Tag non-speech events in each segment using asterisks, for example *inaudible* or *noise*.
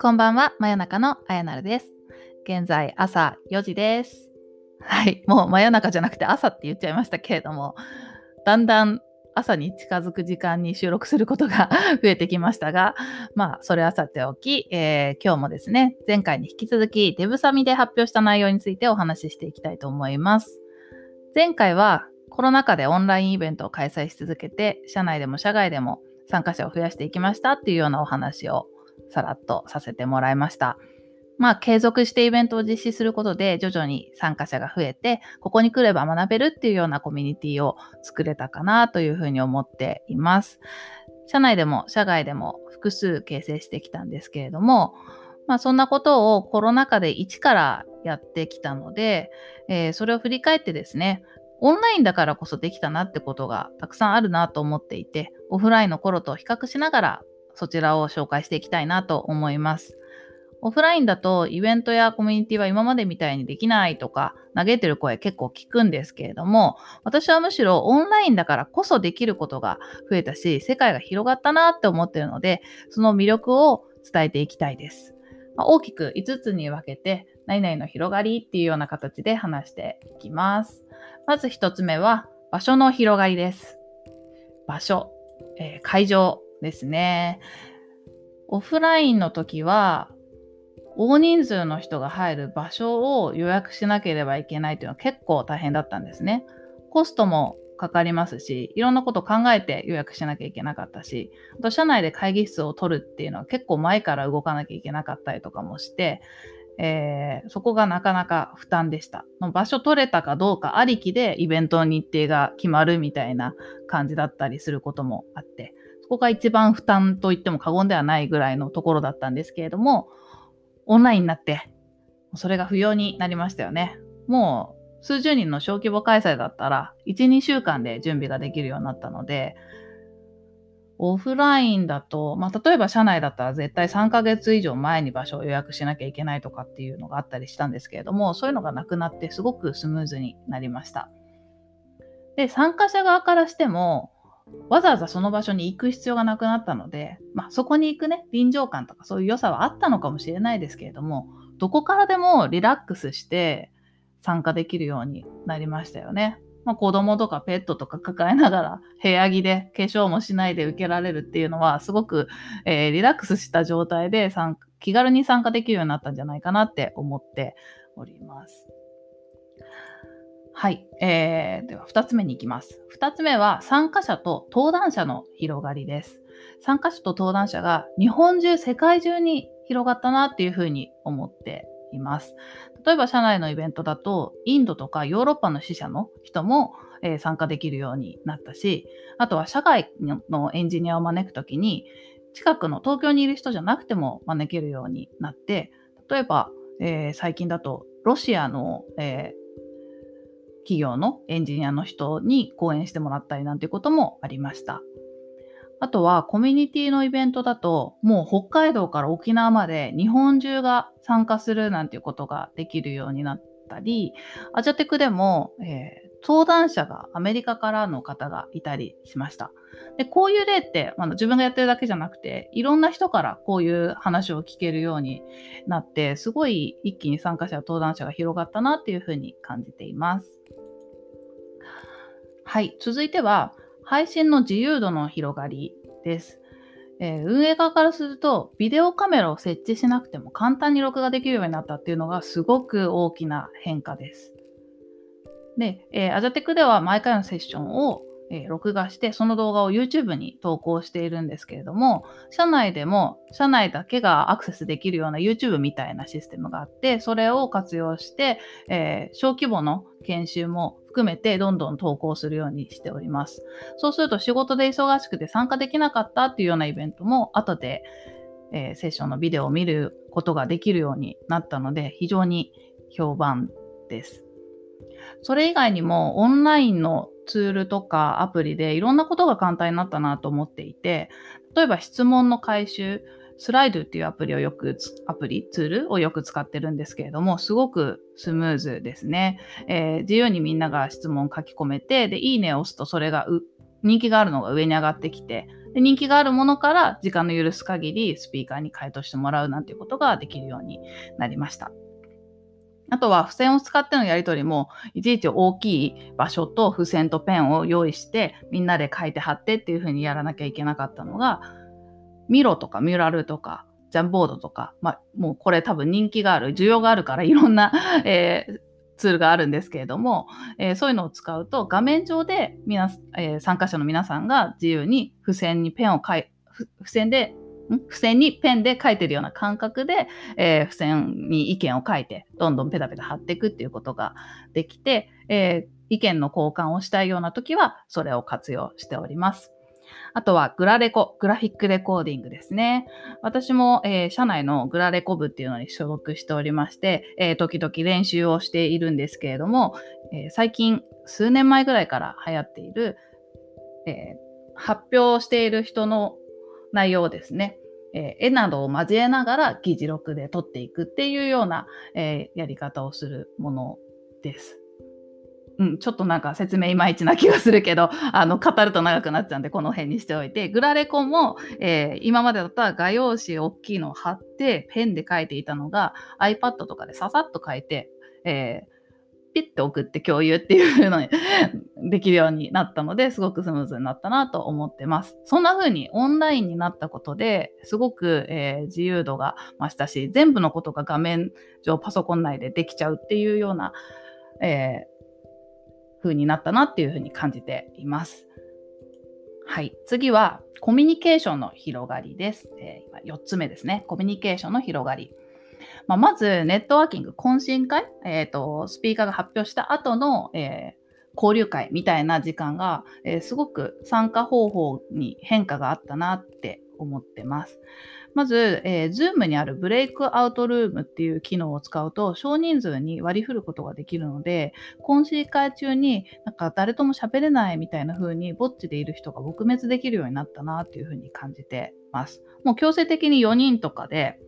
こんばんは、真夜中のあやなるです。現在朝4時です。はい、もう真夜中じゃなくて朝って言っちゃいましたけれども、だんだん朝に近づく時間に収録することが *laughs* 増えてきましたが、まあ、それはさておき、えー、今日もですね、前回に引き続きデブサミで発表した内容についてお話ししていきたいと思います。前回はコロナ禍でオンラインイベントを開催し続けて、社内でも社外でも参加者を増やしていきましたっていうようなお話をさらっとさせてもらいました。まあ、継続してイベントを実施することで徐々に参加者が増えて、ここに来れば学べるっていうようなコミュニティを作れたかなというふうに思っています。社内でも社外でも複数形成してきたんですけれども、まあ、そんなことをコロナ禍で一からやってきたので、えー、それを振り返ってですね、オンラインだからこそできたなってことがたくさんあるなと思っていて、オフラインの頃と比較しながらそちらを紹介していきたいなと思います。オフラインだとイベントやコミュニティは今までみたいにできないとか嘆いてる声結構聞くんですけれども私はむしろオンラインだからこそできることが増えたし世界が広がったなって思ってるのでその魅力を伝えていきたいです。まあ、大きく5つに分けて何々の広がりっていうような形で話していきます。まず1つ目は場所の広がりです。場所、えー、会場ですね。オフラインの時は、大人数の人が入る場所を予約しなければいけないというのは結構大変だったんですね。コストもかかりますし、いろんなことを考えて予約しなきゃいけなかったし、あと社内で会議室を取るっていうのは結構前から動かなきゃいけなかったりとかもして、えー、そこがなかなか負担でした。場所取れたかどうかありきでイベントの日程が決まるみたいな感じだったりすることもあって、そこが一番負担と言っても過言ではないぐらいのところだったんですけれども、オンラインになって、それが不要になりましたよね。もう数十人の小規模開催だったら、1、2週間で準備ができるようになったので、オフラインだと、まあ、例えば社内だったら絶対3ヶ月以上前に場所を予約しなきゃいけないとかっていうのがあったりしたんですけれども、そういうのがなくなってすごくスムーズになりました。で、参加者側からしても、わざわざその場所に行く必要がなくなったので、まあ、そこに行くね、臨場感とかそういう良さはあったのかもしれないですけれども、どこからでもリラックスして参加できるようになりましたよね。まあ、子供とかペットとか抱えながら部屋着で化粧もしないで受けられるっていうのはすごく、えー、リラックスした状態で気軽に参加できるようになったんじゃないかなって思っております。はい。えー、では、二つ目に行きます。二つ目は、参加者と登壇者の広がりです。参加者と登壇者が日本中、世界中に広がったなっていうふうに思っています。例えば、社内のイベントだと、インドとかヨーロッパの支社の人も、え、参加できるようになったし、あとは社外のエンジニアを招くときに、近くの東京にいる人じゃなくても招けるようになって、例えば、えー、最近だと、ロシアの、えー企業のエンジニアの人に講演してもらったりなんていうこともありました。あとはコミュニティのイベントだともう北海道から沖縄まで日本中が参加するなんていうことができるようになったり、アジャテクでも、えー、登壇者がアメリカからの方がいたりしました。でこういう例って、まあ、自分がやってるだけじゃなくていろんな人からこういう話を聞けるようになってすごい一気に参加者登壇者が広がったなっていうふうに感じています。はい、続いては配信の自由度の広がりです。えー、運営側からすると、ビデオカメラを設置しなくても簡単に録画できるようになったっていうのがすごく大きな変化です。で、えー、アジャテクでは毎回のセッションを、えー、録画して、その動画を YouTube に投稿しているんですけれども、社内でも、社内だけがアクセスできるような YouTube みたいなシステムがあって、それを活用して、え小規模の研修も含めてどんどん投稿するようにしております。そうすると仕事で忙しくて参加できなかったっていうようなイベントも後で、えー、セッションのビデオを見ることができるようになったので非常に評判です。それ以外にもオンラインのツールとかアプリでいろんなことが簡単になったなと思っていて例えば質問の回収スライドっていうアプリをよく、アプリ、ツールをよく使ってるんですけれども、すごくスムーズですね。えー、自由にみんなが質問書き込めて、で、いいねを押すとそれが人気があるのが上に上がってきて、で人気があるものから時間の許す限りスピーカーに回答してもらうなんていうことができるようになりました。あとは付箋を使ってのやり取りもいちいち大きい場所と付箋とペンを用意してみんなで書いて貼ってっていう風にやらなきゃいけなかったのがミロとかミュラルとかジャンボードとか、まあ、もうこれ多分人気がある需要があるからいろんな、えー、ツールがあるんですけれども、えー、そういうのを使うと画面上で皆、えー、参加者の皆さんが自由に付箋にペンを書い付箋で付箋にペンで書いてるような感覚で、えー、付箋に意見を書いて、どんどんペタペタ貼っていくっていうことができて、えー、意見の交換をしたいような時は、それを活用しております。あとはグラレコ、グラフィックレコーディングですね。私も、えー、社内のグラレコ部っていうのに所属しておりまして、えー、時々練習をしているんですけれども、えー、最近数年前ぐらいから流行っている、え発表している人の内容をですね、えー、絵などを交えながら議事録で撮っていくっていうような、えー、やり方をするものです。うん、ちょっとなんか説明いまいちな気がするけど、*laughs* あの、語ると長くなっちゃうんで、この辺にしておいて、グラレコも、えー、今までだったら画用紙大きいのを貼って、ペンで書いていたのが、iPad とかでささっと書いて、えー、ピッて送って共有っていうのに *laughs* できるようになったのですごくスムーズになったなと思ってます。そんな風にオンラインになったことですごく、えー、自由度が増したし全部のことが画面上パソコン内でできちゃうっていうような、えー、風になったなっていう風に感じています。はい。次はコミュニケーションの広がりです。えー、今4つ目ですね。コミュニケーションの広がり。まあ、まず、ネットワーキング、懇親会、えーと、スピーカーが発表した後の、えー、交流会みたいな時間が、えー、すごく参加方法に変化があったなって思ってます。まず、えー、Zoom にあるブレイクアウトルームっていう機能を使うと少人数に割り振ることができるので、懇親会中になんか誰とも喋れないみたいな風にぼっちでいる人が撲滅できるようになったなっていう風に感じてます。もう強制的に4人とかで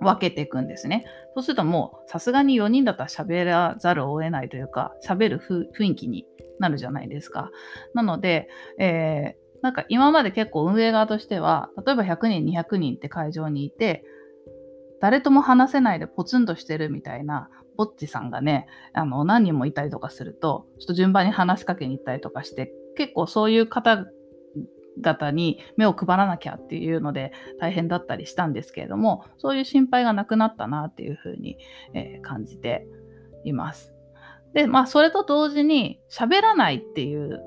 分けていくんですね。そうするともうさすがに4人だったら喋らざるを得ないというか、喋る雰囲気になるじゃないですか。なので、えー、なんか今まで結構運営側としては、例えば100人、200人って会場にいて、誰とも話せないでポツンとしてるみたいな、ぼっちさんがね、あの何人もいたりとかすると、ちょっと順番に話しかけに行ったりとかして、結構そういう方方に目を配らなきゃっていうので大変だったりしたんですけれどもそういう心配がなくなったなっていうふうに、えー、感じています。でまあそれと同時に喋らないっていう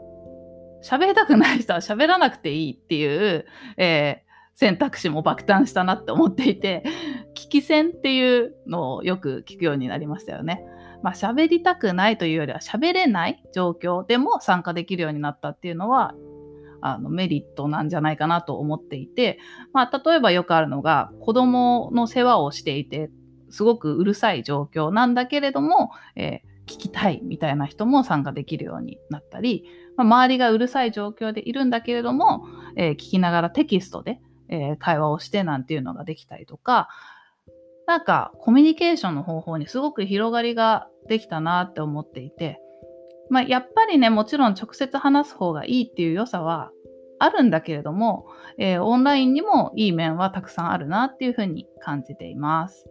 喋りたくない人は喋らなくていいっていう、えー、選択肢も爆誕したなって思っていて *laughs* 聞き戦っていうのをよく聞くようになりましたよね。まあ、喋りたくないというよりは喋れない状況でも参加できるようになったっていうのはあのメリットなんじゃないかなと思っていて、まあ、例えばよくあるのが子供の世話をしていてすごくうるさい状況なんだけれども、えー、聞きたいみたいな人も参加できるようになったり、まあ、周りがうるさい状況でいるんだけれども、えー、聞きながらテキストで、えー、会話をしてなんていうのができたりとか、なんかコミュニケーションの方法にすごく広がりができたなって思っていて、まあ、やっぱりね、もちろん直接話す方がいいっていう良さはあるんだけれども、えー、オンラインにもいい面はたくさんあるなっていうふうに感じています。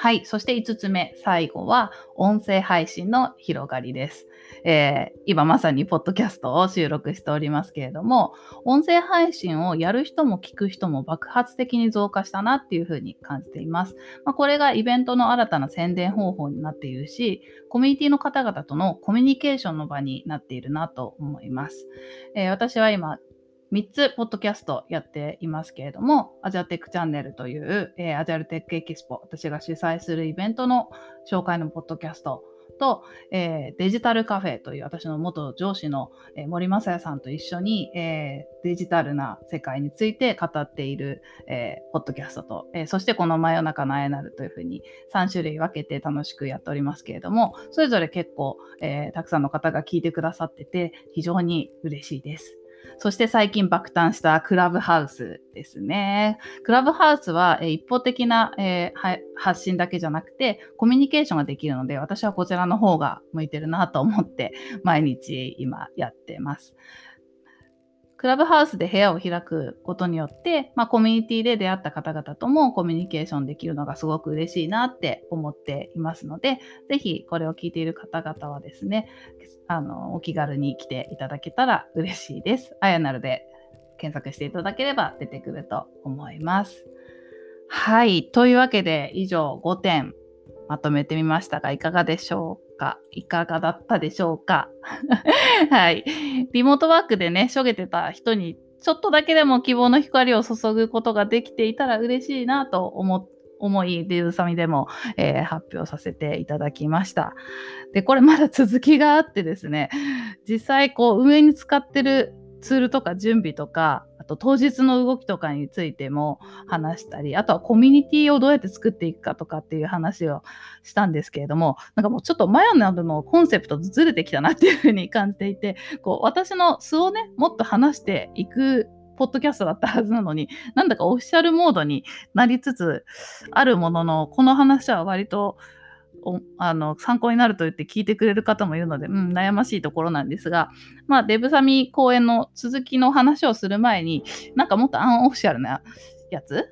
はい。そして5つ目、最後は音声配信の広がりです。えー、今まさにポッドキャストを収録しておりますけれども、音声配信をやる人も聞く人も爆発的に増加したなっていうふうに感じています。まあ、これがイベントの新たな宣伝方法になっているし、コミュニティの方々とのコミュニケーションの場になっているなと思います。えー、私は今、3つポッドキャストやっていますけれども、アジアテックチャンネルという、えー、アジャルテックエキスポ、私が主催するイベントの紹介のポッドキャストと、えー、デジタルカフェという私の元上司の、えー、森正也さんと一緒に、えー、デジタルな世界について語っている、えポッドキャストと、えそしてこの真夜中のあやなるというふうに3種類分けて楽しくやっておりますけれども、それぞれ結構、えたくさんの方が聞いてくださってて非常に嬉しいです。そして最近爆誕したクラブハウスですね。クラブハウスは、え一方的な、え、発信だけじゃなくて、コミュニケーションができるので、私はこちらの方が向いてるなと思って、毎日今やってます。クラブハウスで部屋を開くことによって、まあ、コミュニティで出会った方々ともコミュニケーションできるのがすごく嬉しいなって思っていますので、ぜひこれを聞いている方々はですね、あの、お気軽に来ていただけたら嬉しいです。あやなるで検索していただければ出てくると思います。はい。というわけで、以上5点まとめてみましたが、いかがでしょうかいかがだったでしょうか？*laughs* はい。リモートワークでね、しょげてた人に、ちょっとだけでも希望の光を注ぐことができていたら嬉しいなと思思い、デューサミでも、えー、発表させていただきました。で、これまだ続きがあってですね、実際こう運営に使ってるツールとか準備とか、と当日の動きとかについても話したり、あとはコミュニティをどうやって作っていくかとかっていう話をしたんですけれども、なんかもうちょっとマヨナルのコンセプトずれてきたなっていうふうに感じていて、こう私の素をね、もっと話していくポッドキャストだったはずなのに、なんだかオフィシャルモードになりつつあるものの、この話は割とあの参考になると言って聞いてくれる方もいるので、うん、悩ましいところなんですが、まあ、デブサミ公演の続きの話をする前に、なんかもっとアンオフィシャルなやつ、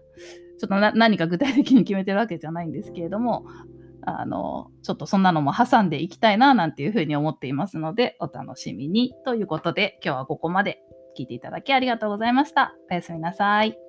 ちょっと何か具体的に決めてるわけじゃないんですけれども、あの、ちょっとそんなのも挟んでいきたいな、なんていうふうに思っていますので、お楽しみに。ということで、今日はここまで聞いていただきありがとうございました。おやすみなさい。